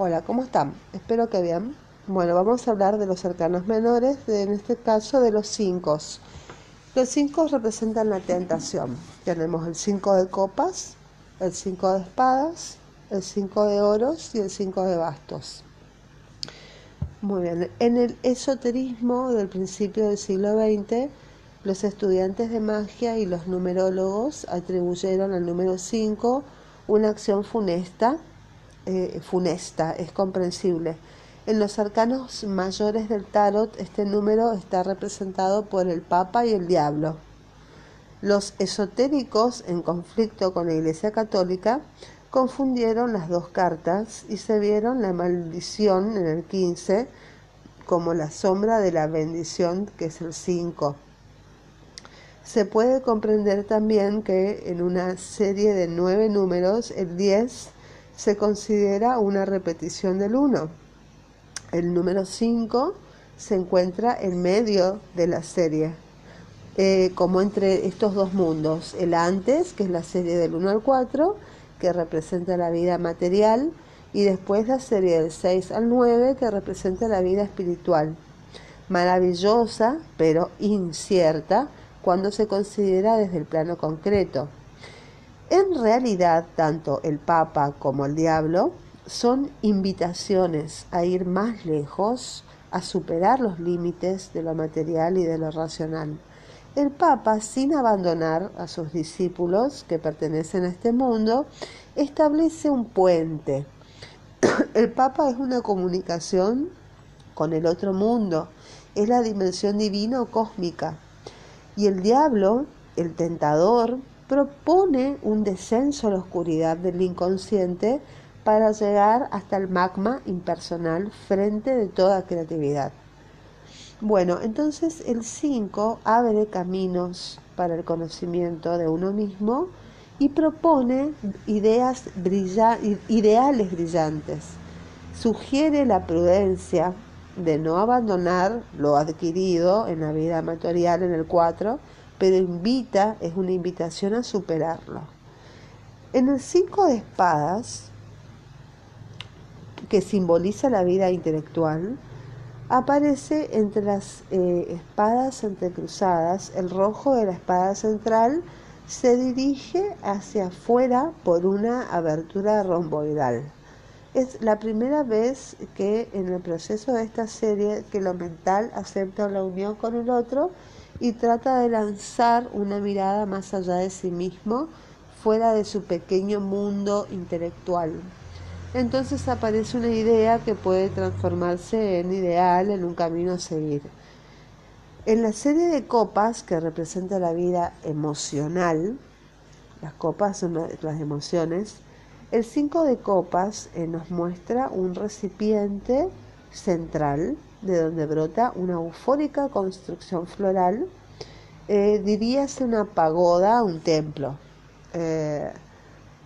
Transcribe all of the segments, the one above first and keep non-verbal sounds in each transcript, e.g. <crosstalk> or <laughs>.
Hola, ¿cómo están? Espero que bien. Bueno, vamos a hablar de los arcanos menores, en este caso de los cinco. Los cinco representan la tentación. Tenemos el cinco de copas, el cinco de espadas, el cinco de oros y el cinco de bastos. Muy bien, en el esoterismo del principio del siglo XX, los estudiantes de magia y los numerólogos atribuyeron al número 5 una acción funesta eh, funesta, es comprensible. En los arcanos mayores del tarot, este número está representado por el Papa y el Diablo. Los esotéricos, en conflicto con la Iglesia Católica, confundieron las dos cartas y se vieron la maldición en el 15 como la sombra de la bendición, que es el 5. Se puede comprender también que en una serie de nueve números, el 10 se considera una repetición del 1. El número 5 se encuentra en medio de la serie, eh, como entre estos dos mundos. El antes, que es la serie del 1 al 4, que representa la vida material, y después la serie del 6 al 9, que representa la vida espiritual. Maravillosa, pero incierta, cuando se considera desde el plano concreto. En realidad, tanto el Papa como el diablo son invitaciones a ir más lejos, a superar los límites de lo material y de lo racional. El Papa, sin abandonar a sus discípulos que pertenecen a este mundo, establece un puente. <clears throat> El Papa es una comunicación con el otro mundo, es la dimensión divina o cósmica. Y el diablo, el tentador, propone un descenso a la oscuridad del inconsciente para llegar hasta el magma impersonal frente de toda creatividad. Bueno, entonces el 5 abre caminos para el conocimiento de uno mismo y propone ideas ideales brillantes. Sugiere la prudencia de no abandonar lo adquirido en la vida material en el 4 pero invita, es una invitación a superarlo. En el cinco de espadas, que simboliza la vida intelectual, aparece entre las eh, espadas entrecruzadas, el rojo de la espada central se dirige hacia afuera por una abertura romboidal. Es la primera vez que en el proceso de esta serie que lo mental acepta la unión con el otro y trata de lanzar una mirada más allá de sí mismo, fuera de su pequeño mundo intelectual. Entonces aparece una idea que puede transformarse en ideal, en un camino a seguir. En la serie de copas que representa la vida emocional, las copas son las emociones, el 5 de copas eh, nos muestra un recipiente central de donde brota una eufórica construcción floral, eh, diríase una pagoda, un templo. Eh,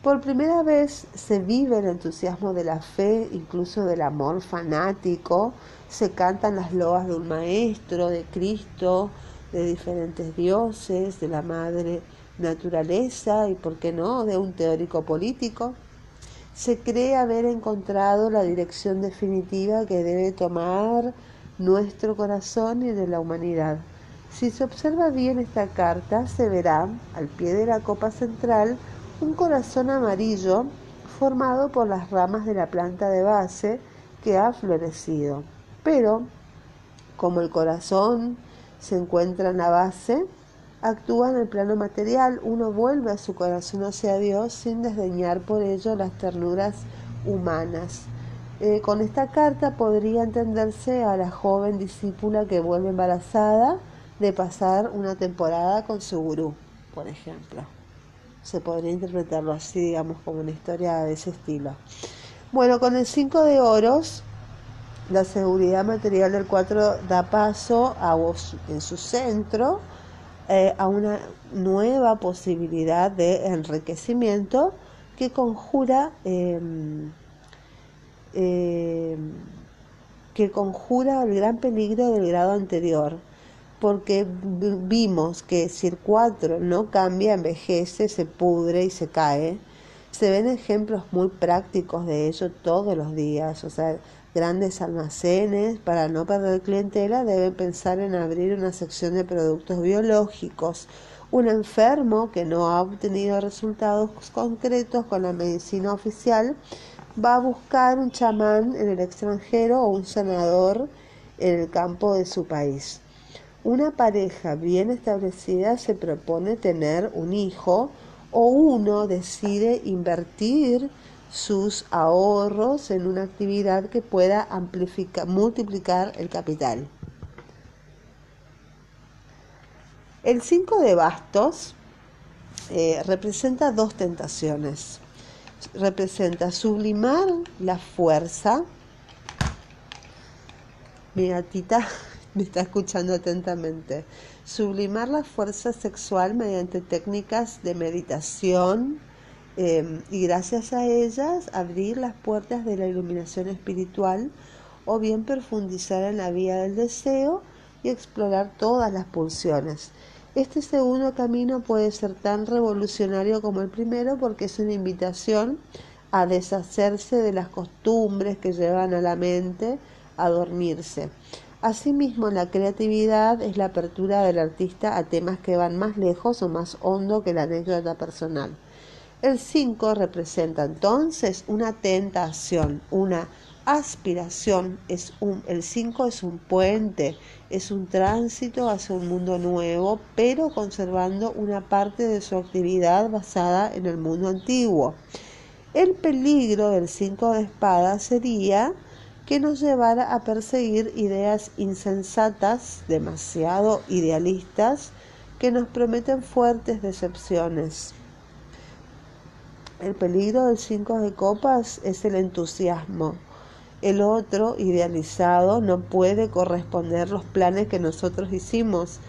por primera vez se vive el entusiasmo de la fe, incluso del amor fanático, se cantan las loas de un maestro, de Cristo, de diferentes dioses, de la madre naturaleza y, por qué no, de un teórico político se cree haber encontrado la dirección definitiva que debe tomar nuestro corazón y de la humanidad. Si se observa bien esta carta, se verá al pie de la copa central un corazón amarillo formado por las ramas de la planta de base que ha florecido. Pero, como el corazón se encuentra en la base, actúa en el plano material, uno vuelve a su corazón hacia Dios sin desdeñar por ello las ternuras humanas. Eh, con esta carta podría entenderse a la joven discípula que vuelve embarazada de pasar una temporada con su gurú, por ejemplo. Se podría interpretarlo así, digamos, como una historia de ese estilo. Bueno, con el 5 de oros, la seguridad material del 4 da paso a vos en su centro eh, a una nueva posibilidad de enriquecimiento que conjura em, em, que conjura el gran peligro del grado anterior porque vimos que si el 4 no cambia, envejece, se pudre y se cae, Se ven ejemplos muy prácticos de ello todos los días, o sea, grandes almacenes, para no perder clientela, deben pensar en abrir una sección de productos biológicos. Un enfermo que no ha obtenido resultados concretos con la medicina oficial va a buscar un chamán en el extranjero o un sanador en el campo de su país. Una pareja bien establecida se propone tener un hijo o uno decide invertir sus ahorros en una actividad que pueda amplificar, multiplicar el capital. El 5 de bastos eh, representa dos tentaciones. Representa sublimar la fuerza. Mi gatita <laughs> me está escuchando atentamente. Sublimar la fuerza sexual mediante técnicas de meditación, Em, y gracias a ellas abrir las puertas de la iluminación espiritual o bien profundizar en la vía del deseo y explorar todas las pulsiones. Este segundo camino puede ser tan revolucionario como el primero porque es una invitación a deshacerse de las costumbres que llevan a la mente a dormirse. Asimismo, la creatividad es la apertura del artista a temas que van más lejos o más hondo que la anécdota personal. El 5 representa entonces una tentación, una aspiración. Es un, el 5 es un puente, es un tránsito hacia un mundo nuevo, pero conservando una parte de su actividad basada en el mundo antiguo. El peligro del 5 de espadas sería que nos llevara a perseguir ideas insensatas, demasiado idealistas, que nos prometen fuertes decepciones. El peligro del cinco de copas es el entusiasmo. El otro, idealizado, no puede corresponder los planes que nosotros hicimos.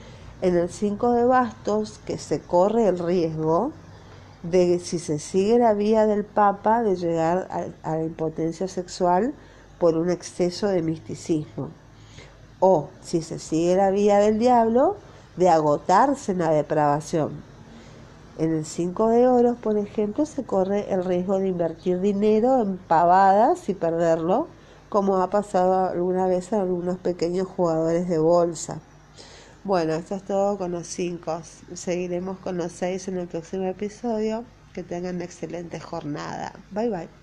En el cinco de bastos, que se corre el riesgo de, si se sigue la vía del Papa, de llegar a la impotencia sexual por un exceso de misticismo. O, si se sigue la vía del diablo, de agotarse en la depravación. En el 5 de oro, por ejemplo, se corre el riesgo de invertir dinero en pavadas y perderlo, como ha pasado alguna vez a algunos pequeños jugadores de bolsa. Bueno, esto es todo con los 5. Seguiremos con los 6 en el próximo episodio. Que tengan una excelente jornada. Bye bye.